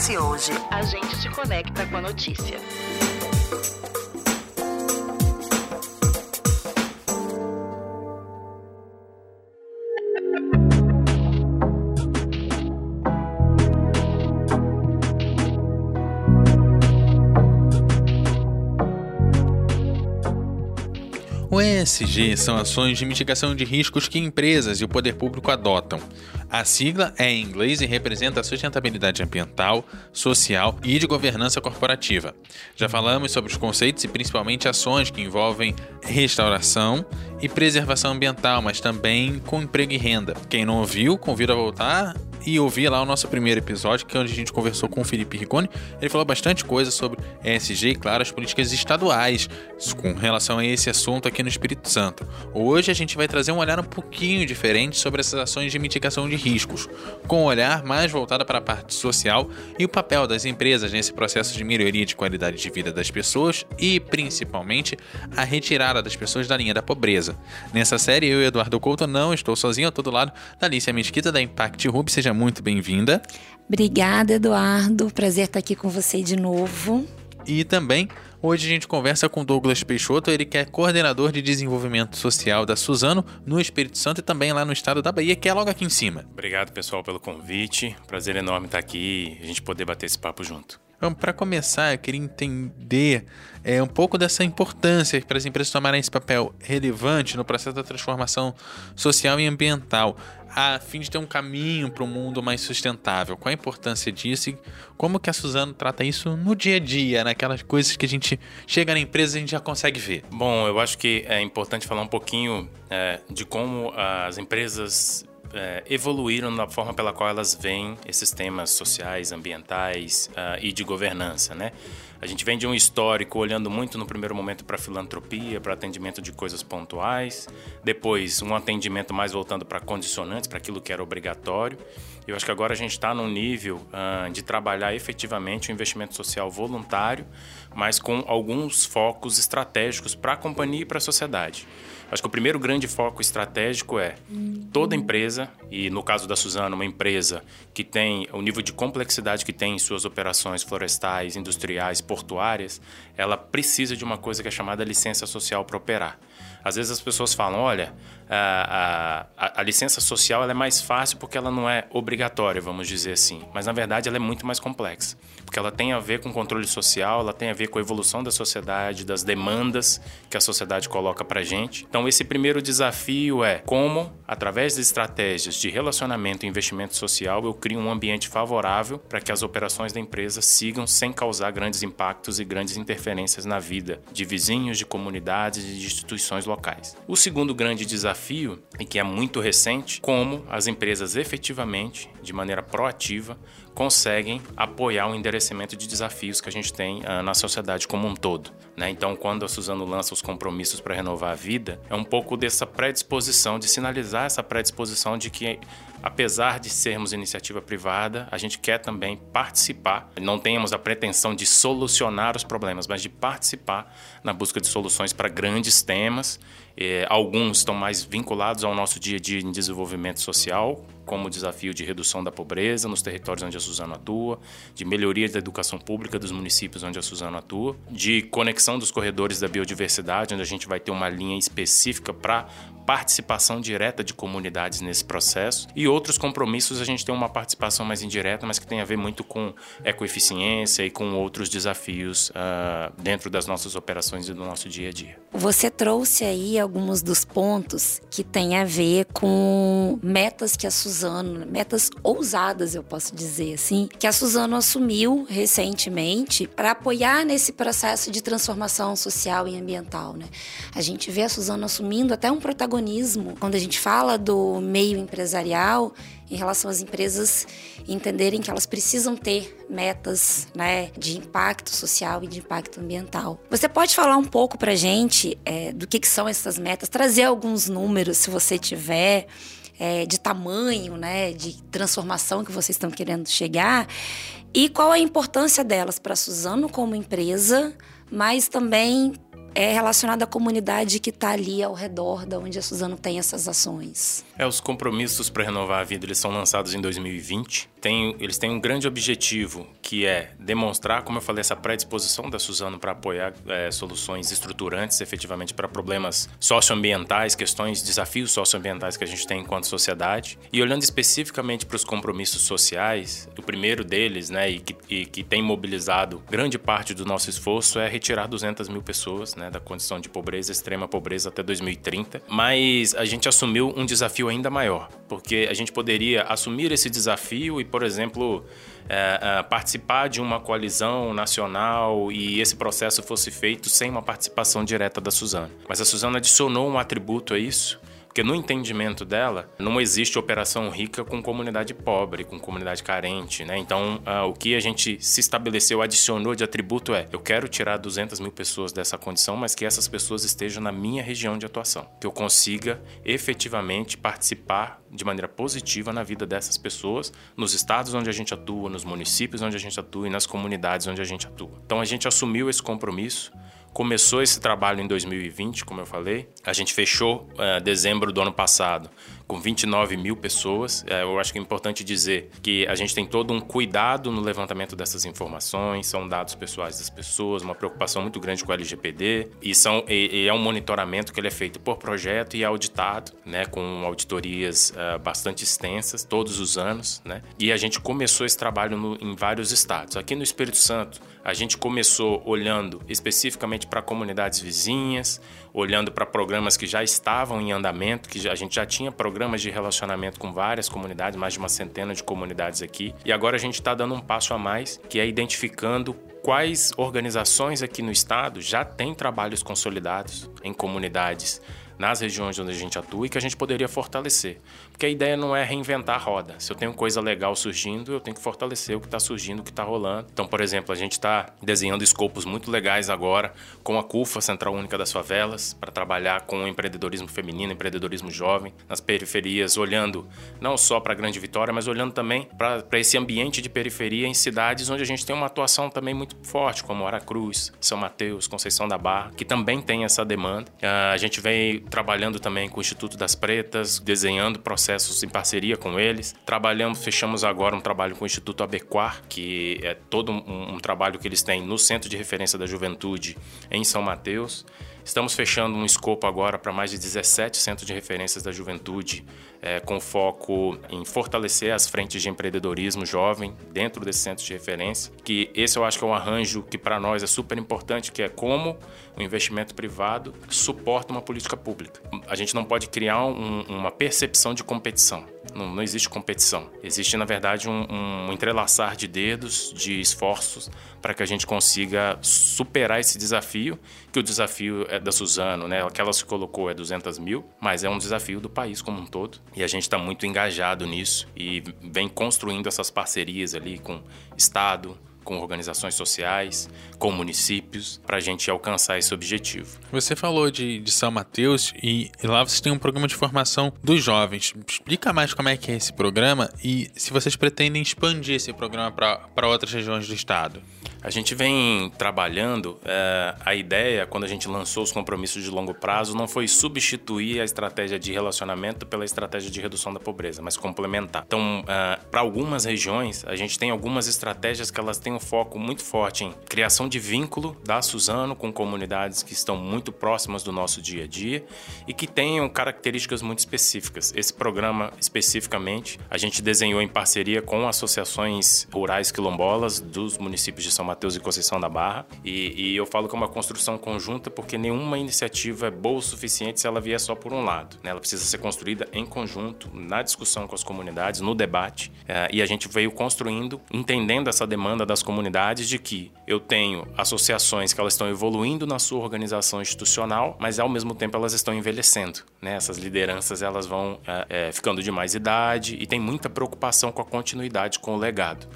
acontece hoje. A gente te conecta com a notícia. O ESG são ações de mitigação de riscos que empresas e o poder público adotam. A sigla é em inglês e representa a sustentabilidade ambiental, social e de governança corporativa. Já falamos sobre os conceitos e principalmente ações que envolvem restauração e preservação ambiental, mas também com emprego e renda. Quem não ouviu, convido a voltar e ouvir lá o nosso primeiro episódio, que é onde a gente conversou com o Felipe Rigoni. Ele falou bastante coisa sobre ESG e, claro, as políticas estaduais com relação a esse assunto aqui no Espírito Santo. Hoje a gente vai trazer um olhar um pouquinho diferente sobre essas ações de mitigação de riscos, com um olhar mais voltado para a parte social e o papel das empresas nesse processo de melhoria de qualidade de vida das pessoas e, principalmente, a retirada das pessoas da linha da pobreza. Nessa série, eu e Eduardo Couto não estou sozinho, eu estou do lado da Alicia Mesquita da Impact Hub. Seja muito bem-vinda. Obrigada, Eduardo. Prazer estar aqui com você de novo. E também Hoje a gente conversa com Douglas Peixoto, ele que é coordenador de desenvolvimento social da Suzano no Espírito Santo e também lá no estado da Bahia, que é logo aqui em cima. Obrigado, pessoal, pelo convite. Prazer enorme estar aqui e a gente poder bater esse papo junto. Então, para começar, eu queria entender é, um pouco dessa importância para as empresas tomarem esse papel relevante no processo da transformação social e ambiental a fim de ter um caminho para um mundo mais sustentável. Qual a importância disso e como que a Suzano trata isso no dia a dia, naquelas coisas que a gente chega na empresa e a gente já consegue ver? Bom, eu acho que é importante falar um pouquinho é, de como as empresas é, evoluíram na forma pela qual elas veem esses temas sociais, ambientais uh, e de governança, né? A gente vem de um histórico olhando muito no primeiro momento para filantropia, para atendimento de coisas pontuais, depois um atendimento mais voltando para condicionantes, para aquilo que era obrigatório. Eu acho que agora a gente está num nível uh, de trabalhar efetivamente o investimento social voluntário, mas com alguns focos estratégicos para a companhia e para a sociedade. Acho que o primeiro grande foco estratégico é toda empresa, e no caso da Suzano, uma empresa que tem o nível de complexidade que tem em suas operações florestais, industriais, portuárias, ela precisa de uma coisa que é chamada licença social para operar. Às vezes as pessoas falam, olha, a, a, a, licença social é mais fácil porque ela não é obrigatória, vamos dizer assim. Mas na verdade ela é muito mais complexa. Porque ela tem a ver com controle social, ela tem a ver com a evolução da sociedade, das demandas que a sociedade coloca para gente. Então esse primeiro desafio é como, através de estratégias de relacionamento e investimento social, eu crio um ambiente favorável para que as operações da empresa sigam sem causar grandes impactos e grandes interferências na vida de vizinhos, de comunidades e de instituições locais. O segundo grande desafio desafio e que é muito recente, como as empresas efetivamente, de maneira proativa, conseguem apoiar o endereçamento de desafios que a gente tem uh, na sociedade como um todo. Né? Então, quando a Suzano lança os compromissos para renovar a vida, é um pouco dessa predisposição, de sinalizar essa predisposição de que apesar de sermos iniciativa privada, a gente quer também participar. Não temos a pretensão de solucionar os problemas, mas de participar na busca de soluções para grandes temas. É, alguns estão mais vinculados ao nosso dia a dia em desenvolvimento social, como o desafio de redução da pobreza nos territórios onde a Suzano atua, de melhoria da educação pública dos municípios onde a Suzano atua, de conexão dos corredores da biodiversidade, onde a gente vai ter uma linha específica para participação direta de comunidades nesse processo. E outros compromissos a gente tem uma participação mais indireta, mas que tem a ver muito com ecoeficiência e com outros desafios uh, dentro das nossas operações e do nosso dia a dia. Você trouxe aí alguns dos pontos que têm a ver com metas que a Suzano, metas ousadas, eu posso dizer assim, que a Suzano assumiu recentemente para apoiar nesse processo de transformação social e ambiental. Né? A gente vê a Suzano assumindo até um protagonismo quando a gente fala do meio empresarial em relação às empresas entenderem que elas precisam ter metas né, de impacto social e de impacto ambiental. Você pode falar um pouco para gente é, do que, que são essas metas, trazer alguns números, se você tiver, é, de tamanho, né, de transformação que vocês estão querendo chegar e qual a importância delas para Suzano como empresa, mas também é relacionado à comunidade que está ali ao redor da onde a Suzano tem essas ações. É, os compromissos para renovar a vida eles são lançados em 2020. Tem, eles têm um grande objetivo que é demonstrar, como eu falei, essa predisposição da Suzano para apoiar é, soluções estruturantes, efetivamente para problemas socioambientais, questões, desafios socioambientais que a gente tem enquanto sociedade. E olhando especificamente para os compromissos sociais, o primeiro deles, né, e que, e que tem mobilizado grande parte do nosso esforço é retirar 200 mil pessoas né, da condição de pobreza, extrema pobreza até 2030. Mas a gente assumiu um desafio ainda maior, porque a gente poderia assumir esse desafio e, por exemplo, é, é, participar de uma coalizão nacional e esse processo fosse feito sem uma participação direta da Suzana. Mas a Suzana adicionou um atributo a isso porque no entendimento dela, não existe operação rica com comunidade pobre, com comunidade carente, né? Então, uh, o que a gente se estabeleceu, adicionou de atributo é: eu quero tirar 200 mil pessoas dessa condição, mas que essas pessoas estejam na minha região de atuação. Que eu consiga efetivamente participar de maneira positiva na vida dessas pessoas, nos estados onde a gente atua, nos municípios onde a gente atua e nas comunidades onde a gente atua. Então, a gente assumiu esse compromisso começou esse trabalho em 2020, como eu falei. A gente fechou uh, dezembro do ano passado com 29 mil pessoas. É, eu acho que é importante dizer que a gente tem todo um cuidado no levantamento dessas informações, são dados pessoais das pessoas, uma preocupação muito grande com o LGPD e, são, e, e é um monitoramento que ele é feito por projeto e é auditado, né, com auditorias uh, bastante extensas todos os anos, né? E a gente começou esse trabalho no, em vários estados. Aqui no Espírito Santo, a gente começou olhando especificamente para comunidades vizinhas, olhando para programas que já estavam em andamento, que a gente já tinha programas de relacionamento com várias comunidades, mais de uma centena de comunidades aqui. E agora a gente está dando um passo a mais, que é identificando quais organizações aqui no estado já têm trabalhos consolidados em comunidades nas regiões onde a gente atua e que a gente poderia fortalecer. Porque a ideia não é reinventar a roda. Se eu tenho coisa legal surgindo, eu tenho que fortalecer o que está surgindo, o que está rolando. Então, por exemplo, a gente está desenhando escopos muito legais agora com a CUFA, Central Única das Favelas, para trabalhar com o empreendedorismo feminino, empreendedorismo jovem, nas periferias, olhando não só para a Grande Vitória, mas olhando também para esse ambiente de periferia em cidades onde a gente tem uma atuação também muito forte, como Aracruz, São Mateus, Conceição da Barra, que também tem essa demanda. Ah, a gente vem trabalhando também com o Instituto das Pretas, desenhando processos em parceria com eles. Trabalhamos, fechamos agora um trabalho com o Instituto Abequar, que é todo um, um trabalho que eles têm no Centro de Referência da Juventude em São Mateus. Estamos fechando um escopo agora para mais de 17 centros de referências da juventude, é, com foco em fortalecer as frentes de empreendedorismo jovem dentro desses centros de referência. Que esse eu acho que é um arranjo que para nós é super importante, que é como o investimento privado suporta uma política pública. A gente não pode criar um, uma percepção de competição. Não, não, existe competição. Existe, na verdade, um, um entrelaçar de dedos, de esforços, para que a gente consiga superar esse desafio, que o desafio é da Suzano, né? Que ela se colocou é 200 mil, mas é um desafio do país como um todo. E a gente está muito engajado nisso e vem construindo essas parcerias ali com Estado, com organizações sociais, com municípios, para a gente alcançar esse objetivo. Você falou de, de São Mateus e, e, lá vocês têm um programa de formação dos jovens. Explica mais como é que é esse programa e se vocês pretendem expandir esse programa para outras regiões do estado. A gente vem trabalhando, é, a ideia, quando a gente lançou os compromissos de longo prazo, não foi substituir a estratégia de relacionamento pela estratégia de redução da pobreza, mas complementar. Então, é, para algumas regiões, a gente tem algumas estratégias que elas têm um foco muito forte em criação de vínculo da Suzano com comunidades que estão muito próximas do nosso dia a dia e que tenham características muito específicas. Esse programa, especificamente, a gente desenhou em parceria com associações rurais quilombolas dos municípios de São Mateus e Conceição da Barra. E, e, eu falo que é uma construção conjunta porque nenhuma iniciativa é boa o suficiente se ela vier só por um lado. Né? Ela precisa ser construída em conjunto, na discussão com as comunidades, no debate. É, e a gente veio construindo, entendendo essa demanda das comunidades de que eu tenho associações que elas estão evoluindo na sua organização institucional, mas ao mesmo tempo elas estão envelhecendo. Né? Essas lideranças elas vão é, é, ficando de mais idade e tem muita preocupação com a continuidade, com o legado.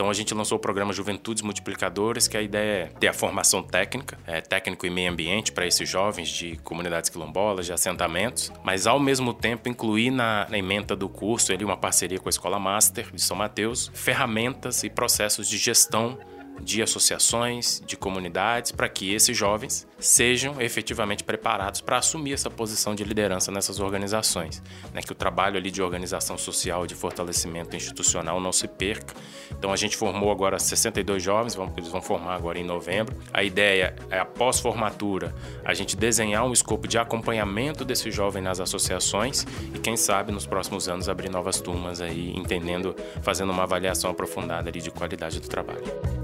Então a gente lançou o programa Juventudes Multiplicadoras, que a ideia é ter a formação técnica, é, técnico e meio ambiente para esses jovens de comunidades quilombolas, de assentamentos, mas ao mesmo tempo incluir na, na emenda do curso ali uma parceria com a Escola Master de São Mateus, ferramentas e processos de gestão de associações, de comunidades, para que esses jovens sejam efetivamente preparados para assumir essa posição de liderança nessas organizações. Né? Que o trabalho ali de organização social, de fortalecimento institucional não se perca. Então a gente formou agora 62 jovens, eles vão formar agora em novembro. A ideia é, após formatura, a gente desenhar um escopo de acompanhamento desse jovem nas associações e, quem sabe, nos próximos anos abrir novas turmas aí, entendendo, fazendo uma avaliação aprofundada ali de qualidade do trabalho.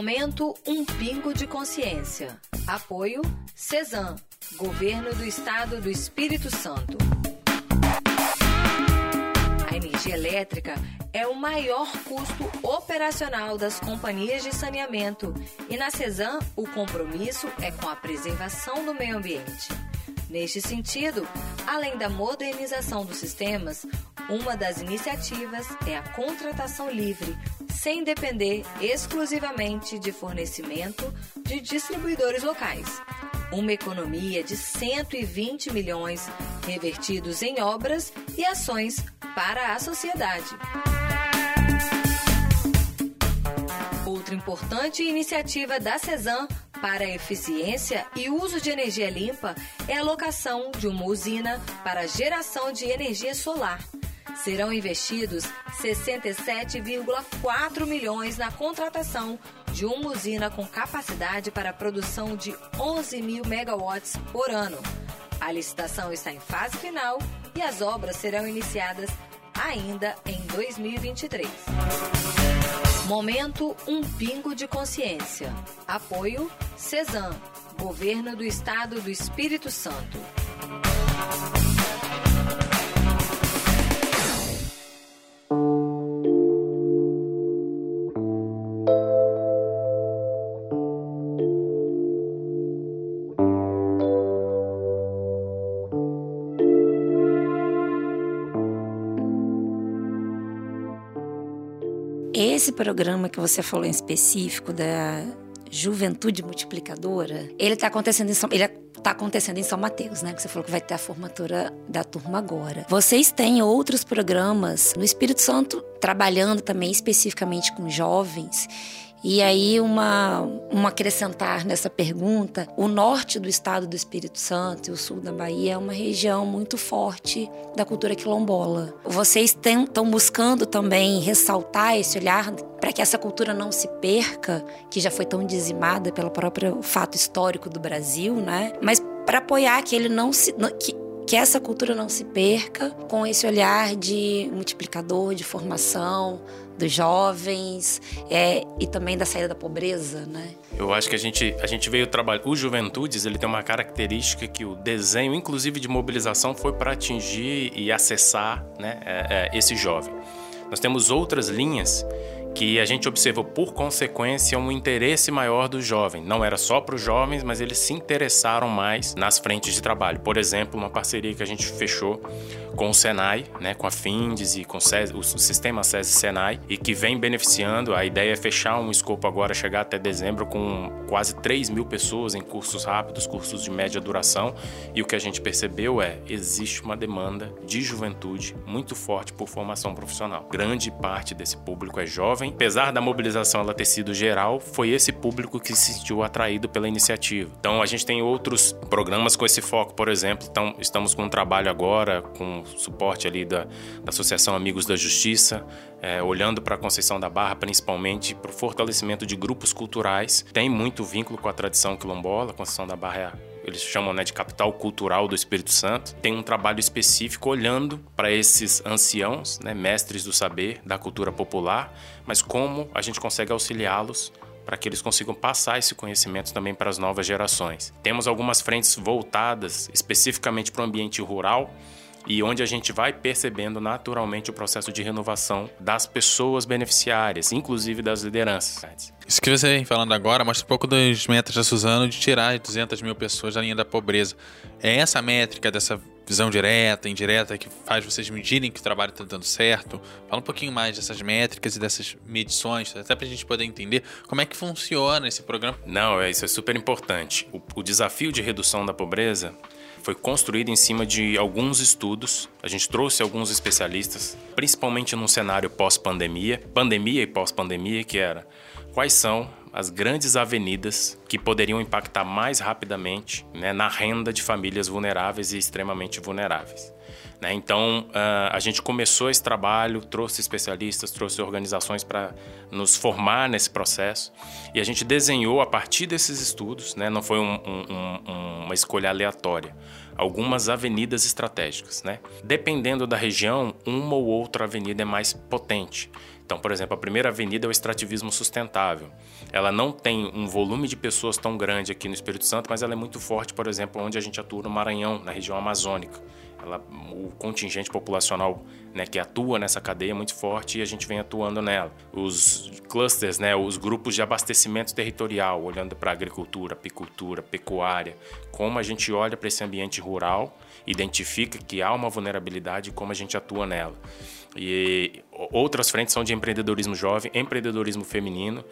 Momento Um Pingo de Consciência. Apoio CESAM, Governo do Estado do Espírito Santo. Energia elétrica é o maior custo operacional das companhias de saneamento e na CESAM o compromisso é com a preservação do meio ambiente. Neste sentido, além da modernização dos sistemas, uma das iniciativas é a contratação livre, sem depender exclusivamente de fornecimento de distribuidores locais. Uma economia de 120 milhões revertidos em obras e ações para a sociedade. Outra importante iniciativa da CESAM para a eficiência e uso de energia limpa é a locação de uma usina para geração de energia solar. Serão investidos 67,4 milhões na contratação de uma usina com capacidade para produção de 11 mil megawatts por ano. A licitação está em fase final e as obras serão iniciadas ainda em 2023. Momento Um Pingo de Consciência. Apoio CESAM, Governo do Estado do Espírito Santo. Esse programa que você falou em específico da Juventude Multiplicadora, ele está acontecendo em São, ele tá acontecendo em São Mateus, né? Que você falou que vai ter a formatura da turma agora. Vocês têm outros programas no Espírito Santo trabalhando também especificamente com jovens e aí, uma, uma acrescentar nessa pergunta: o norte do estado do Espírito Santo e o sul da Bahia é uma região muito forte da cultura quilombola. Vocês estão buscando também ressaltar esse olhar para que essa cultura não se perca, que já foi tão dizimada pelo próprio fato histórico do Brasil, né? Mas para apoiar que ele não se. Que, que essa cultura não se perca com esse olhar de multiplicador, de formação, dos jovens é, e também da saída da pobreza, né? Eu acho que a gente, a gente veio trabalhar. O Juventudes ele tem uma característica que o desenho, inclusive de mobilização, foi para atingir e acessar né, é, é, esse jovem. Nós temos outras linhas que a gente observou por consequência um interesse maior do jovem. Não era só para os jovens, mas eles se interessaram mais nas frentes de trabalho. Por exemplo, uma parceria que a gente fechou com o Senai, né, com a Findes e com o, SES, sistema SESI Senai, e que vem beneficiando. A ideia é fechar um escopo agora, chegar até dezembro com quase 3 mil pessoas em cursos rápidos, cursos de média duração. E o que a gente percebeu é existe uma demanda de juventude muito forte por formação profissional. Grande parte desse público é jovem jovem, apesar da mobilização ela ter sido geral, foi esse público que se sentiu atraído pela iniciativa. Então a gente tem outros programas com esse foco, por exemplo, então, estamos com um trabalho agora com suporte ali da, da Associação Amigos da Justiça, é, olhando para a Conceição da Barra, principalmente para o fortalecimento de grupos culturais. Tem muito vínculo com a tradição quilombola, a Conceição da Barra é eles chamam né, de capital cultural do Espírito Santo, tem um trabalho específico olhando para esses anciãos, né, mestres do saber, da cultura popular, mas como a gente consegue auxiliá-los para que eles consigam passar esse conhecimento também para as novas gerações. Temos algumas frentes voltadas especificamente para o ambiente rural, e onde a gente vai percebendo naturalmente o processo de renovação das pessoas beneficiárias, inclusive das lideranças. Isso que você vem falando agora mostra um pouco das metas da Suzano de tirar 200 mil pessoas da linha da pobreza. É essa métrica dessa visão direta, indireta, que faz vocês medirem que o trabalho está dando certo. Fala um pouquinho mais dessas métricas e dessas medições, até para a gente poder entender como é que funciona esse programa. Não, é, isso é super importante. O, o desafio de redução da pobreza foi construído em cima de alguns estudos. A gente trouxe alguns especialistas, principalmente num cenário pós-pandemia, pandemia e pós-pandemia, que era quais são as grandes avenidas que poderiam impactar mais rapidamente né, na renda de famílias vulneráveis e extremamente vulneráveis. Né? Então, uh, a gente começou esse trabalho, trouxe especialistas, trouxe organizações para nos formar nesse processo e a gente desenhou a partir desses estudos, né? não foi um, um, um, uma escolha aleatória, algumas avenidas estratégicas. Né? Dependendo da região, uma ou outra avenida é mais potente. Então, por exemplo, a primeira avenida é o extrativismo sustentável. Ela não tem um volume de pessoas tão grande aqui no Espírito Santo, mas ela é muito forte, por exemplo, onde a gente atua no Maranhão, na região amazônica. Ela, o contingente populacional né, que atua nessa cadeia é muito forte e a gente vem atuando nela. Os clusters, né, os grupos de abastecimento territorial, olhando para agricultura, apicultura, pecuária, como a gente olha para esse ambiente rural, identifica que há uma vulnerabilidade e como a gente atua nela. E outras frentes são de empreendedorismo jovem, empreendedorismo feminino.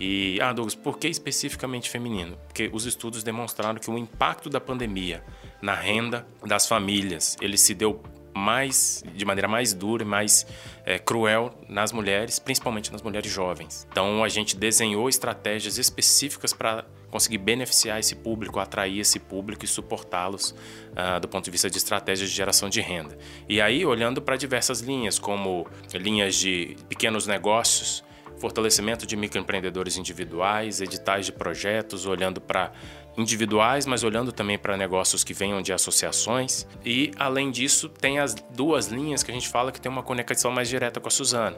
E, ah, Douglas, por que especificamente feminino? Porque os estudos demonstraram que o impacto da pandemia na renda das famílias, ele se deu mais de maneira mais dura e mais é, cruel nas mulheres, principalmente nas mulheres jovens. Então a gente desenhou estratégias específicas para conseguir beneficiar esse público, atrair esse público e suportá-los uh, do ponto de vista de estratégias de geração de renda. E aí olhando para diversas linhas, como linhas de pequenos negócios, fortalecimento de microempreendedores individuais, editais de projetos, olhando para individuais, mas olhando também para negócios que venham de associações. E, além disso, tem as duas linhas que a gente fala que tem uma conexão mais direta com a Suzana,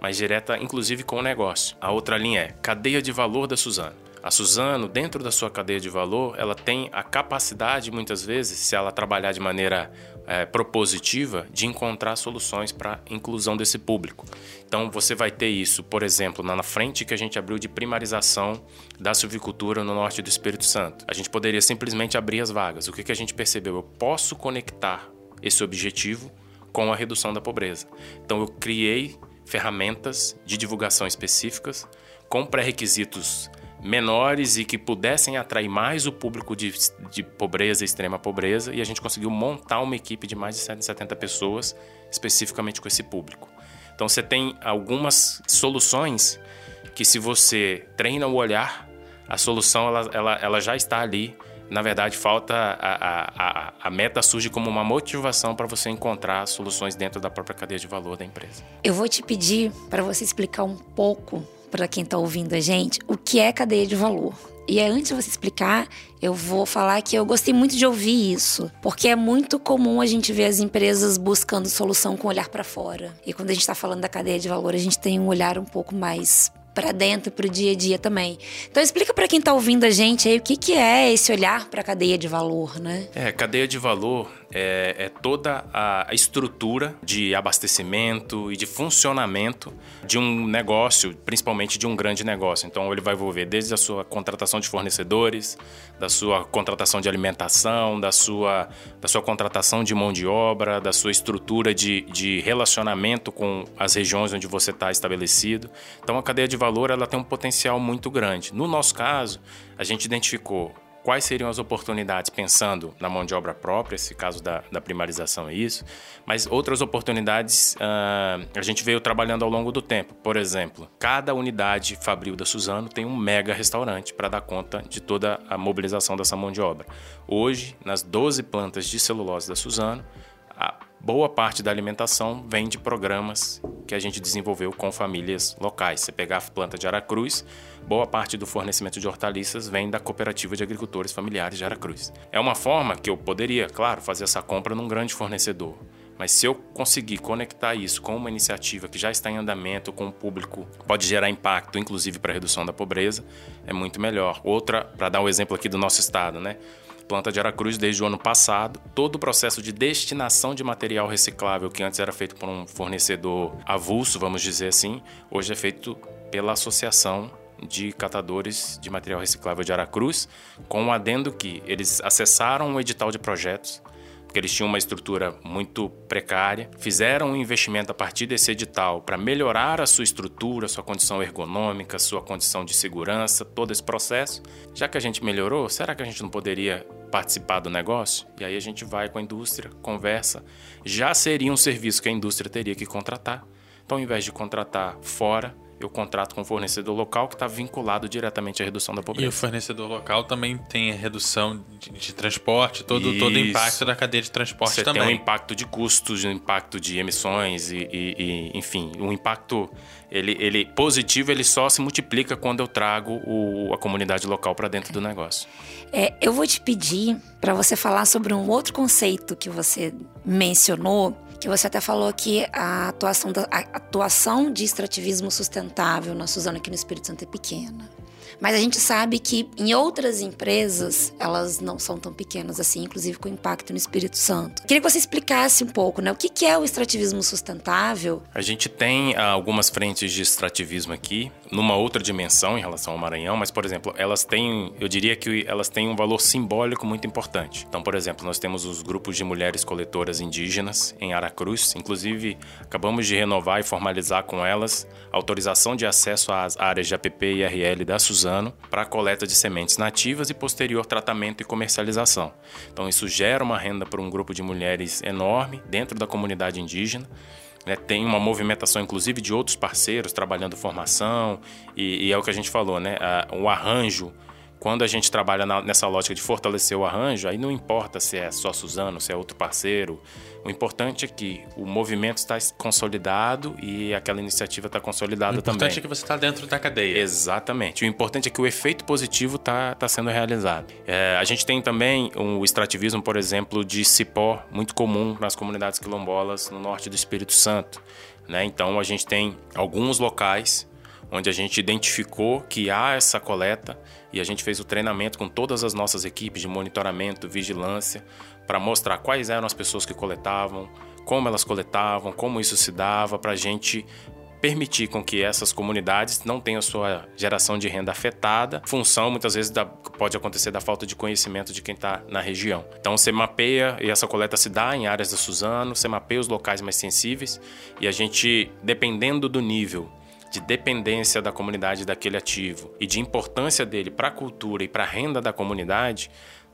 mais direta, inclusive, com o negócio. A outra linha é cadeia de valor da Suzana. A Suzano, dentro da sua cadeia de valor, ela tem a capacidade, muitas vezes, se ela trabalhar de maneira é, propositiva, de encontrar soluções para a inclusão desse público. Então, você vai ter isso, por exemplo, na frente que a gente abriu de primarização da silvicultura no norte do Espírito Santo. A gente poderia simplesmente abrir as vagas. O que, que a gente percebeu? Eu posso conectar esse objetivo com a redução da pobreza. Então, eu criei ferramentas de divulgação específicas com pré-requisitos menores e que pudessem atrair mais o público de, de pobreza, extrema pobreza, e a gente conseguiu montar uma equipe de mais de 170 pessoas especificamente com esse público. Então você tem algumas soluções que se você treina o olhar, a solução ela, ela, ela já está ali. Na verdade, falta a, a, a meta surge como uma motivação para você encontrar soluções dentro da própria cadeia de valor da empresa. Eu vou te pedir para você explicar um pouco para quem está ouvindo a gente o que é cadeia de valor. E antes de você explicar, eu vou falar que eu gostei muito de ouvir isso, porque é muito comum a gente ver as empresas buscando solução com olhar para fora. E quando a gente está falando da cadeia de valor, a gente tem um olhar um pouco mais para dentro, para o dia a dia também. Então explica para quem está ouvindo a gente aí o que, que é esse olhar para a cadeia de valor, né? É, cadeia de valor é, é toda a estrutura de abastecimento e de funcionamento de um negócio, principalmente de um grande negócio. Então, ele vai envolver desde a sua contratação de fornecedores, da sua contratação de alimentação, da sua, da sua contratação de mão de obra, da sua estrutura de, de relacionamento com as regiões onde você está estabelecido. Então, a cadeia de valor ela tem um potencial muito grande. No nosso caso, a gente identificou quais seriam as oportunidades pensando na mão de obra própria, esse caso da, da primarização é isso, mas outras oportunidades uh, a gente veio trabalhando ao longo do tempo. Por exemplo, cada unidade fabril da Suzano tem um mega restaurante para dar conta de toda a mobilização dessa mão de obra. Hoje, nas 12 plantas de celulose da Suzano, a boa parte da alimentação vem de programas que a gente desenvolveu com famílias locais. Você pegar a planta de Aracruz, boa parte do fornecimento de hortaliças vem da Cooperativa de Agricultores Familiares de Aracruz. É uma forma que eu poderia, claro, fazer essa compra num grande fornecedor. Mas se eu conseguir conectar isso com uma iniciativa que já está em andamento, com o público, pode gerar impacto, inclusive para a redução da pobreza, é muito melhor. Outra, para dar um exemplo aqui do nosso estado, né? Planta de Aracruz desde o ano passado. Todo o processo de destinação de material reciclável, que antes era feito por um fornecedor avulso, vamos dizer assim, hoje é feito pela Associação de Catadores de Material Reciclável de Aracruz, com o um adendo que eles acessaram o edital de projetos, porque eles tinham uma estrutura muito precária, fizeram um investimento a partir desse edital para melhorar a sua estrutura, sua condição ergonômica, sua condição de segurança, todo esse processo. Já que a gente melhorou, será que a gente não poderia participar do negócio? E aí a gente vai com a indústria, conversa. Já seria um serviço que a indústria teria que contratar. Então, ao invés de contratar fora, eu contrato com o fornecedor local que está vinculado diretamente à redução da pobreza. E o fornecedor local também tem a redução de, de transporte, todo, todo o impacto da cadeia de transporte Você também. tem um impacto de custos, um impacto de emissões e, e, e enfim, um impacto ele, ele positivo ele só se multiplica quando eu trago o, a comunidade local para dentro do negócio. É, eu vou te pedir para você falar sobre um outro conceito que você mencionou, que você até falou que a atuação, da, a atuação de extrativismo sustentável na Suzana aqui no Espírito Santo é pequena. Mas a gente sabe que em outras empresas elas não são tão pequenas assim, inclusive com impacto no Espírito Santo. Queria que você explicasse um pouco, né? O que é o extrativismo sustentável? A gente tem ah, algumas frentes de extrativismo aqui, numa outra dimensão em relação ao Maranhão, mas, por exemplo, elas têm, eu diria que elas têm um valor simbólico muito importante. Então, por exemplo, nós temos os grupos de mulheres coletoras indígenas em Aracruz, inclusive acabamos de renovar e formalizar com elas autorização de acesso às áreas de APP e RL da Suzano para a coleta de sementes nativas e posterior tratamento e comercialização. Então, isso gera uma renda para um grupo de mulheres enorme dentro da comunidade indígena. É, tem uma movimentação, inclusive, de outros parceiros trabalhando formação, e, e é o que a gente falou, né? o arranjo, quando a gente trabalha na, nessa lógica de fortalecer o arranjo, aí não importa se é só Suzano, se é outro parceiro, o importante é que o movimento está consolidado e aquela iniciativa está consolidada também. O importante também. é que você está dentro da cadeia. Exatamente. O importante é que o efeito positivo está tá sendo realizado. É, a gente tem também um extrativismo, por exemplo, de cipó, muito comum nas comunidades quilombolas no norte do Espírito Santo. Né? Então a gente tem alguns locais onde a gente identificou que há essa coleta e a gente fez o treinamento com todas as nossas equipes de monitoramento, vigilância, para mostrar quais eram as pessoas que coletavam, como elas coletavam, como isso se dava, para a gente permitir com que essas comunidades não tenham sua geração de renda afetada, função muitas vezes da, pode acontecer da falta de conhecimento de quem está na região. Então você mapeia e essa coleta se dá em áreas da Suzano, você mapeia os locais mais sensíveis e a gente, dependendo do nível de dependência da comunidade daquele ativo e de importância dele para a cultura e para a renda da comunidade,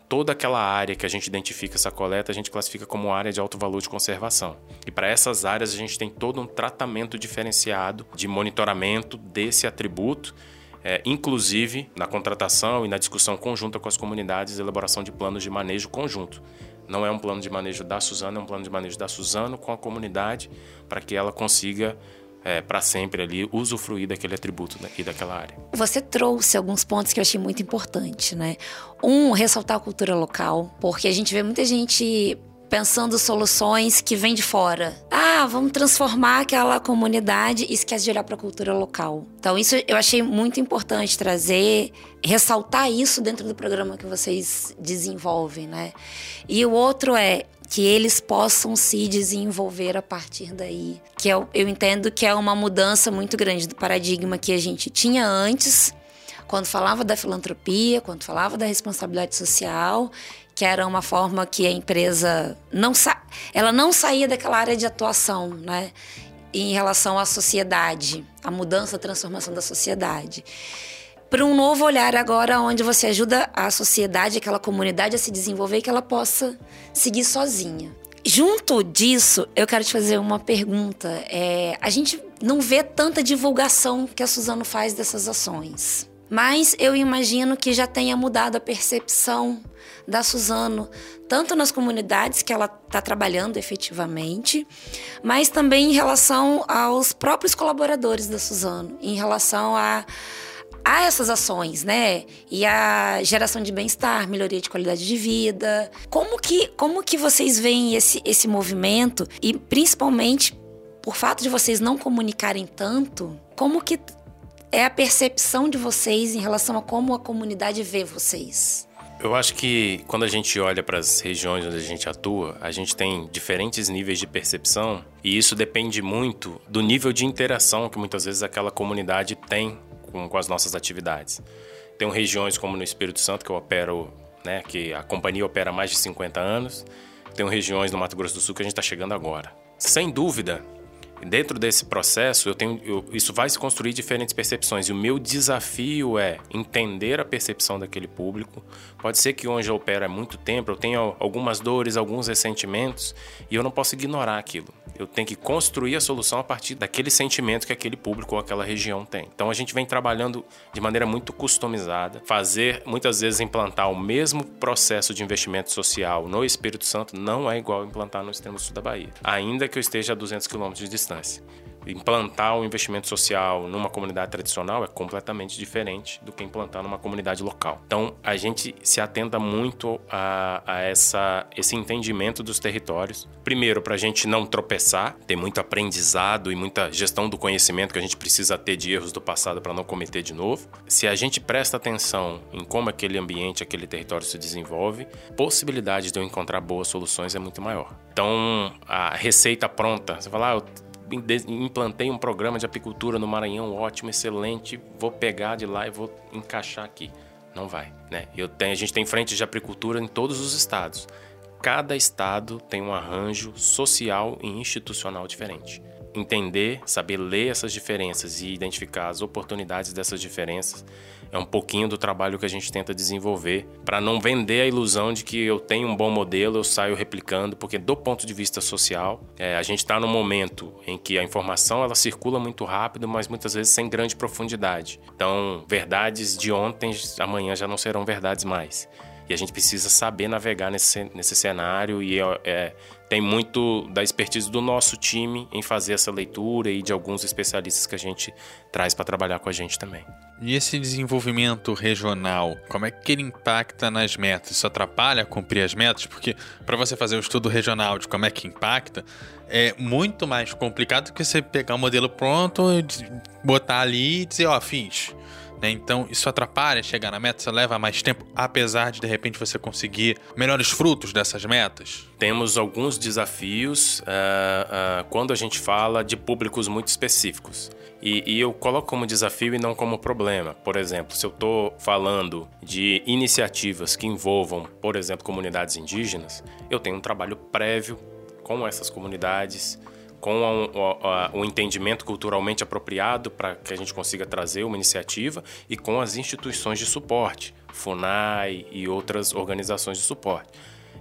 toda aquela área que a gente identifica essa coleta, a gente classifica como área de alto valor de conservação. E para essas áreas a gente tem todo um tratamento diferenciado de monitoramento desse atributo, é, inclusive na contratação e na discussão conjunta com as comunidades, elaboração de planos de manejo conjunto. Não é um plano de manejo da Suzano, é um plano de manejo da Suzano com a comunidade para que ela consiga é, para sempre ali usufruir daquele atributo e daquela área. Você trouxe alguns pontos que eu achei muito importante, né? Um, ressaltar a cultura local, porque a gente vê muita gente pensando soluções que vêm de fora. Ah, vamos transformar aquela comunidade e esquece de olhar para a cultura local. Então, isso eu achei muito importante trazer, ressaltar isso dentro do programa que vocês desenvolvem, né? E o outro é que eles possam se desenvolver a partir daí. Que eu, eu entendo que é uma mudança muito grande do paradigma que a gente tinha antes, quando falava da filantropia, quando falava da responsabilidade social, que era uma forma que a empresa não sa ela não saía daquela área de atuação, né? Em relação à sociedade, a mudança, a transformação da sociedade para um novo olhar agora, onde você ajuda a sociedade, aquela comunidade a se desenvolver e que ela possa seguir sozinha. Junto disso, eu quero te fazer uma pergunta. É, a gente não vê tanta divulgação que a Suzano faz dessas ações. Mas eu imagino que já tenha mudado a percepção da Suzano, tanto nas comunidades que ela está trabalhando efetivamente, mas também em relação aos próprios colaboradores da Suzano, em relação a há essas ações, né? E a geração de bem-estar, melhoria de qualidade de vida. Como que, como que vocês veem esse, esse movimento e principalmente por fato de vocês não comunicarem tanto, como que é a percepção de vocês em relação a como a comunidade vê vocês? Eu acho que quando a gente olha para as regiões onde a gente atua, a gente tem diferentes níveis de percepção e isso depende muito do nível de interação que muitas vezes aquela comunidade tem com, com as nossas atividades. Tem regiões como no Espírito Santo, que eu opero, né, que a companhia opera há mais de 50 anos, tem regiões no Mato Grosso do Sul que a gente está chegando agora. Sem dúvida, Dentro desse processo, eu tenho, eu, isso vai se construir diferentes percepções. E o meu desafio é entender a percepção daquele público. Pode ser que onde eu opero há muito tempo, eu tenha algumas dores, alguns ressentimentos, e eu não posso ignorar aquilo. Eu tenho que construir a solução a partir daquele sentimento que aquele público ou aquela região tem. Então a gente vem trabalhando de maneira muito customizada, fazer muitas vezes implantar o mesmo processo de investimento social no Espírito Santo não é igual implantar no extremo sul da Bahia, ainda que eu esteja a 200 quilômetros de distância distância. Implantar o um investimento social numa comunidade tradicional é completamente diferente do que implantar numa comunidade local. Então, a gente se atenta muito a, a essa, esse entendimento dos territórios. Primeiro, para a gente não tropeçar, ter muito aprendizado e muita gestão do conhecimento que a gente precisa ter de erros do passado para não cometer de novo. Se a gente presta atenção em como aquele ambiente, aquele território se desenvolve, possibilidade de eu encontrar boas soluções é muito maior. Então, a receita pronta, você fala, ah, eu implantei um programa de apicultura no Maranhão, ótimo, excelente, vou pegar de lá e vou encaixar aqui. Não vai, né? Eu tenho, a gente tem frentes de apicultura em todos os estados. Cada estado tem um arranjo social e institucional diferente. Entender, saber ler essas diferenças e identificar as oportunidades dessas diferenças é um pouquinho do trabalho que a gente tenta desenvolver para não vender a ilusão de que eu tenho um bom modelo, eu saio replicando, porque do ponto de vista social, é, a gente está num momento em que a informação ela circula muito rápido, mas muitas vezes sem grande profundidade. Então, verdades de ontem, amanhã já não serão verdades mais. E a gente precisa saber navegar nesse, nesse cenário e é, tem muito da expertise do nosso time em fazer essa leitura e de alguns especialistas que a gente traz para trabalhar com a gente também. E esse desenvolvimento regional, como é que ele impacta nas metas? Isso atrapalha cumprir as metas? Porque para você fazer um estudo regional de como é que impacta, é muito mais complicado do que você pegar um modelo pronto, botar ali e dizer, ó, oh, fiz. Né? Então, isso atrapalha chegar na meta, isso leva mais tempo, apesar de de repente você conseguir melhores frutos dessas metas? Temos alguns desafios uh, uh, quando a gente fala de públicos muito específicos. E, e, eu coloco como desafio e não como problema. Por exemplo, se eu estou falando de iniciativas que envolvam, por exemplo, comunidades indígenas, eu tenho um trabalho prévio com essas comunidades com o, entendimento culturalmente apropriado para que a gente consiga trazer uma iniciativa e com as instituições de suporte, FUNAI e outras organizações de suporte.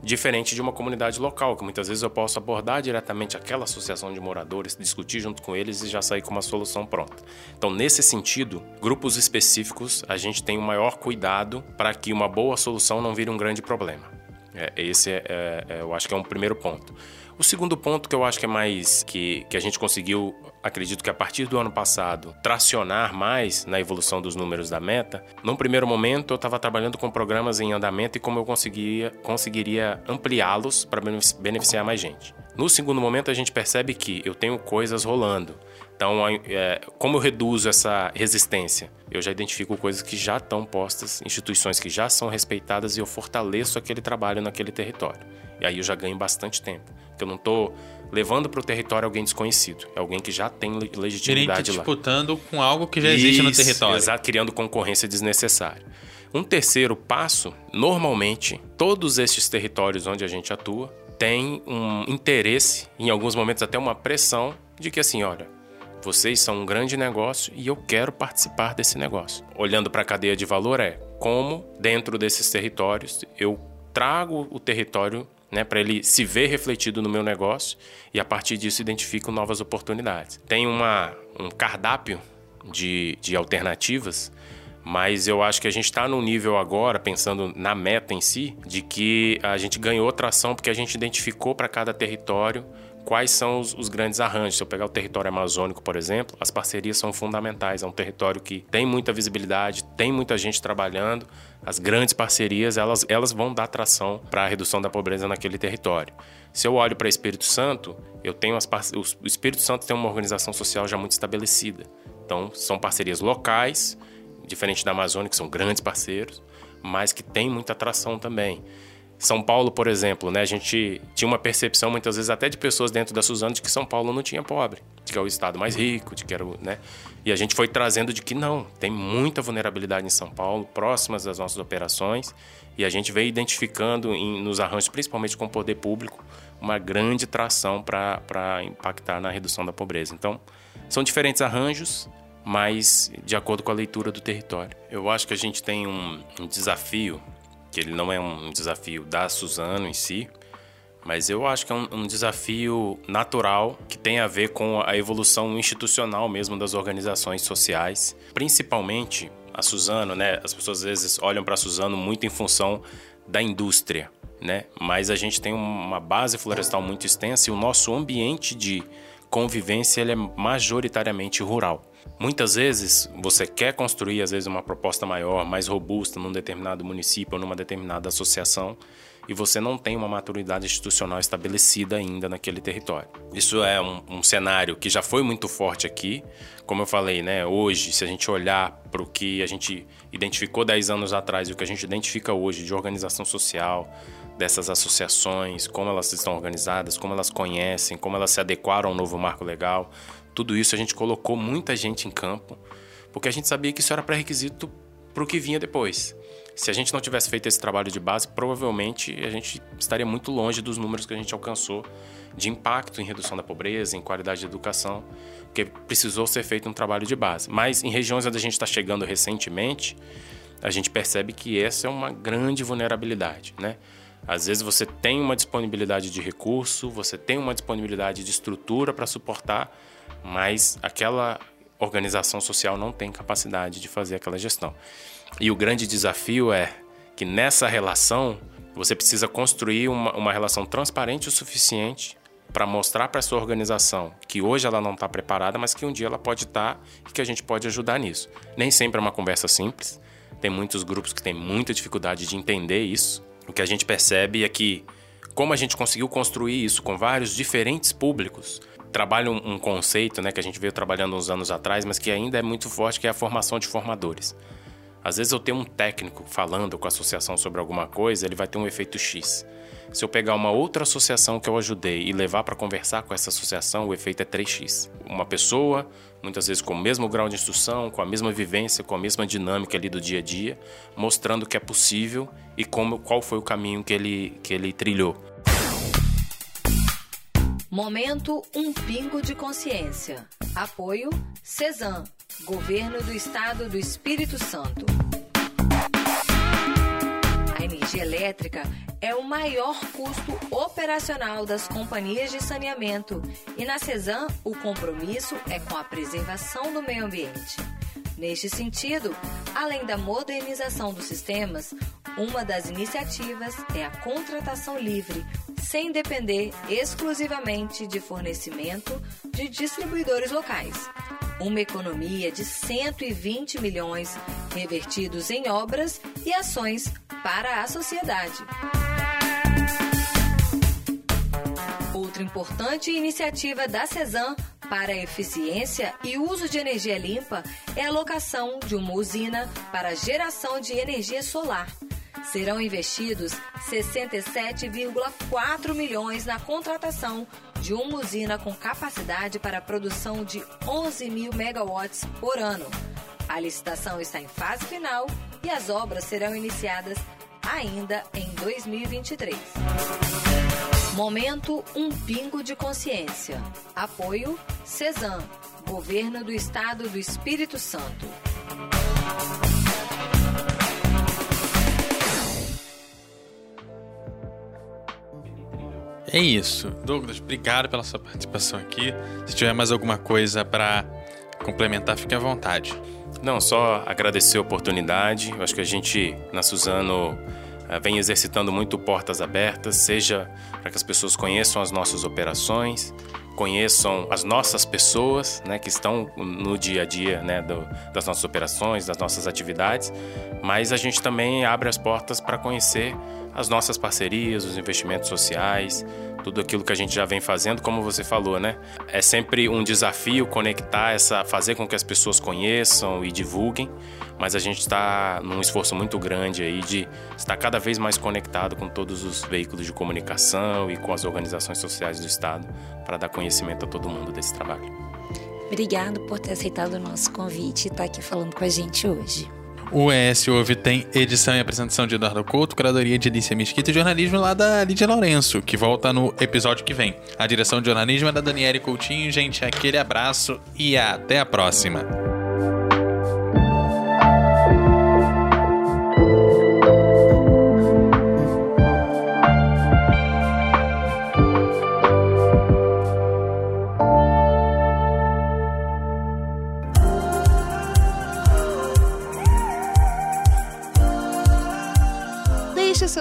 Diferente de uma comunidade local, que muitas vezes eu posso abordar diretamente aquela associação de moradores, discutir junto com eles e já sair com uma solução pronta. Então, nesse sentido, grupos específicos, a gente tem o maior cuidado para que uma boa solução não vire um grande problema. É, esse é, é, é, eu acho que é um primeiro ponto. O segundo ponto que eu acho que é mais que, que a gente conseguiu, acredito que a partir do ano passado, tracionar mais na evolução dos números da meta, num primeiro momento eu estava trabalhando com programas em andamento e como eu conseguiria, conseguiria ampliá-los para beneficiar mais gente. No segundo momento a gente percebe que eu tenho coisas rolando. Então, é, como eu reduzo essa resistência? Eu já identifico coisas que já estão postas, instituições que já são respeitadas e eu fortaleço aquele trabalho naquele território. E aí eu já ganho bastante tempo. Porque eu não estou levando para o território alguém desconhecido. É alguém que já tem legitimidade lá. disputando com algo que já existe Isso, no território. Exato, criando concorrência desnecessária. Um terceiro passo, normalmente, todos estes territórios onde a gente atua têm um interesse, em alguns momentos até uma pressão, de que assim, olha, vocês são um grande negócio e eu quero participar desse negócio. Olhando para a cadeia de valor é como dentro desses territórios eu trago o território né, para ele se ver refletido no meu negócio e a partir disso identifico novas oportunidades. Tem uma, um cardápio de, de alternativas, mas eu acho que a gente está num nível agora, pensando na meta em si, de que a gente ganhou tração porque a gente identificou para cada território quais são os, os, grandes arranjos. Se eu pegar o território amazônico, por exemplo, as parcerias são fundamentais. É um território que tem muita visibilidade, tem muita gente trabalhando. As grandes parcerias, elas, elas vão dar tração para a redução da pobreza naquele território. Se eu olho para Espírito Santo, eu tenho as o Espírito Santo tem uma organização social já muito estabelecida. Então, são parcerias locais, diferente da Amazônia, que são grandes parceiros, mas que tem muita atração também. São Paulo, por exemplo, né, a gente tinha uma percepção muitas vezes até de pessoas dentro da Suzano de que São Paulo não tinha pobre, de que é o estado mais rico, de que era, o, né? E a gente foi trazendo de que não, tem muita vulnerabilidade em São Paulo, próximas das nossas operações, e a gente veio identificando em, nos arranjos, principalmente com o poder público, uma grande tração para impactar na redução da pobreza. Então, são diferentes arranjos, mas de acordo com a leitura do território. Eu acho que a gente tem um, um desafio que ele não é um desafio da Suzano em si, mas eu acho que é um, um, desafio natural que tem a ver com a evolução institucional mesmo das organizações sociais, principalmente a Suzano, né? As pessoas às vezes olham para a Suzano muito em função da indústria, né? Mas a gente tem uma base florestal muito extensa e o nosso ambiente de convivência ele é majoritariamente rural. Muitas vezes você quer construir às vezes uma proposta maior, mais robusta num determinado município ou numa determinada associação e você não tem uma maturidade institucional estabelecida ainda naquele território. Isso é um, um cenário que já foi muito forte aqui. Como eu falei, né, hoje, se a gente olhar para o que a gente identificou 10 anos atrás e o que a gente identifica hoje de organização social, dessas associações, como elas estão organizadas, como elas conhecem, como elas se adequaram ao novo marco legal, tudo isso a gente colocou muita gente em campo, porque a gente sabia que isso era pré-requisito para o que vinha depois. Se a gente não tivesse feito esse trabalho de base, provavelmente a gente estaria muito longe dos números que a gente alcançou de impacto em redução da pobreza, em qualidade de educação, porque precisou ser feito um trabalho de base. Mas em regiões onde a gente está chegando recentemente, a gente percebe que essa é uma grande vulnerabilidade, né? Às vezes você tem uma disponibilidade de recurso, você tem uma disponibilidade de estrutura para suportar, mas aquela organização social não tem capacidade de fazer aquela gestão. E o grande desafio é que nessa relação você precisa construir uma, uma relação transparente o suficiente para mostrar para sua organização que hoje ela não está preparada, mas que um dia ela pode estar tá, e que a gente pode ajudar nisso. Nem sempre é uma conversa simples. Tem muitos grupos que têm muita dificuldade de entender isso. O que a gente percebe é que, como a gente conseguiu construir isso com vários diferentes públicos, trabalha um, conceito né, que a gente veio trabalhando uns anos atrás, mas que ainda é muito forte, que é a formação de formadores. Às vezes eu tenho um técnico falando com a associação sobre alguma coisa, ele vai ter um efeito X. Se eu pegar uma outra associação que eu ajudei e levar para conversar com essa associação, o efeito é 3x. Uma pessoa, muitas vezes com o mesmo grau de instrução, com a mesma vivência, com a mesma dinâmica ali do dia a dia, mostrando que é possível e como, qual foi o caminho que ele, que ele trilhou. Momento Um Pingo de Consciência. Apoio CESAM, Governo do Estado do Espírito Santo. Energia elétrica é o maior custo operacional das companhias de saneamento e na CESAM o compromisso é com a preservação do meio ambiente. Neste sentido, além da modernização dos sistemas, uma das iniciativas é a contratação livre, sem depender exclusivamente de fornecimento de distribuidores locais. Uma economia de 120 milhões revertidos em obras e ações para a sociedade. Outra importante iniciativa da CESAM para a eficiência e uso de energia limpa é a locação de uma usina para geração de energia solar. Serão investidos 67,4 milhões na contratação de uma usina com capacidade para a produção de 11 mil megawatts por ano. A licitação está em fase final e as obras serão iniciadas ainda em 2023. Momento Um Pingo de Consciência. Apoio CESAM, Governo do Estado do Espírito Santo. É isso. Douglas, obrigado pela sua participação aqui. Se tiver mais alguma coisa para complementar, fique à vontade. Não, só agradecer a oportunidade. Eu acho que a gente, na Suzano, eh, vem exercitando muito portas abertas, seja para que as pessoas conheçam as nossas operações, conheçam as nossas pessoas, né, que estão no dia a dia, né, do, das nossas operações, das nossas atividades, mas a gente também abre as portas para conhecer as nossas parcerias, os investimentos sociais, tudo aquilo que a gente já vem fazendo, como você falou, né? É sempre um desafio conectar essa, fazer com que as pessoas conheçam e divulguem, mas a gente está num esforço muito grande aí de estar cada vez mais conectado com todos os veículos de comunicação e com as organizações sociais do Estado para dar conhecimento a todo mundo desse trabalho. Obrigado por ter aceitado o nosso convite e estar aqui falando com a gente hoje. O ES Ouve tem edição e apresentação de Eduardo Couto, curadoria de Alicia Mesquita e jornalismo lá da Lídia Lourenço, que volta no episódio que vem. A direção de jornalismo é da Daniele Coutinho. Gente, aquele abraço e até a próxima.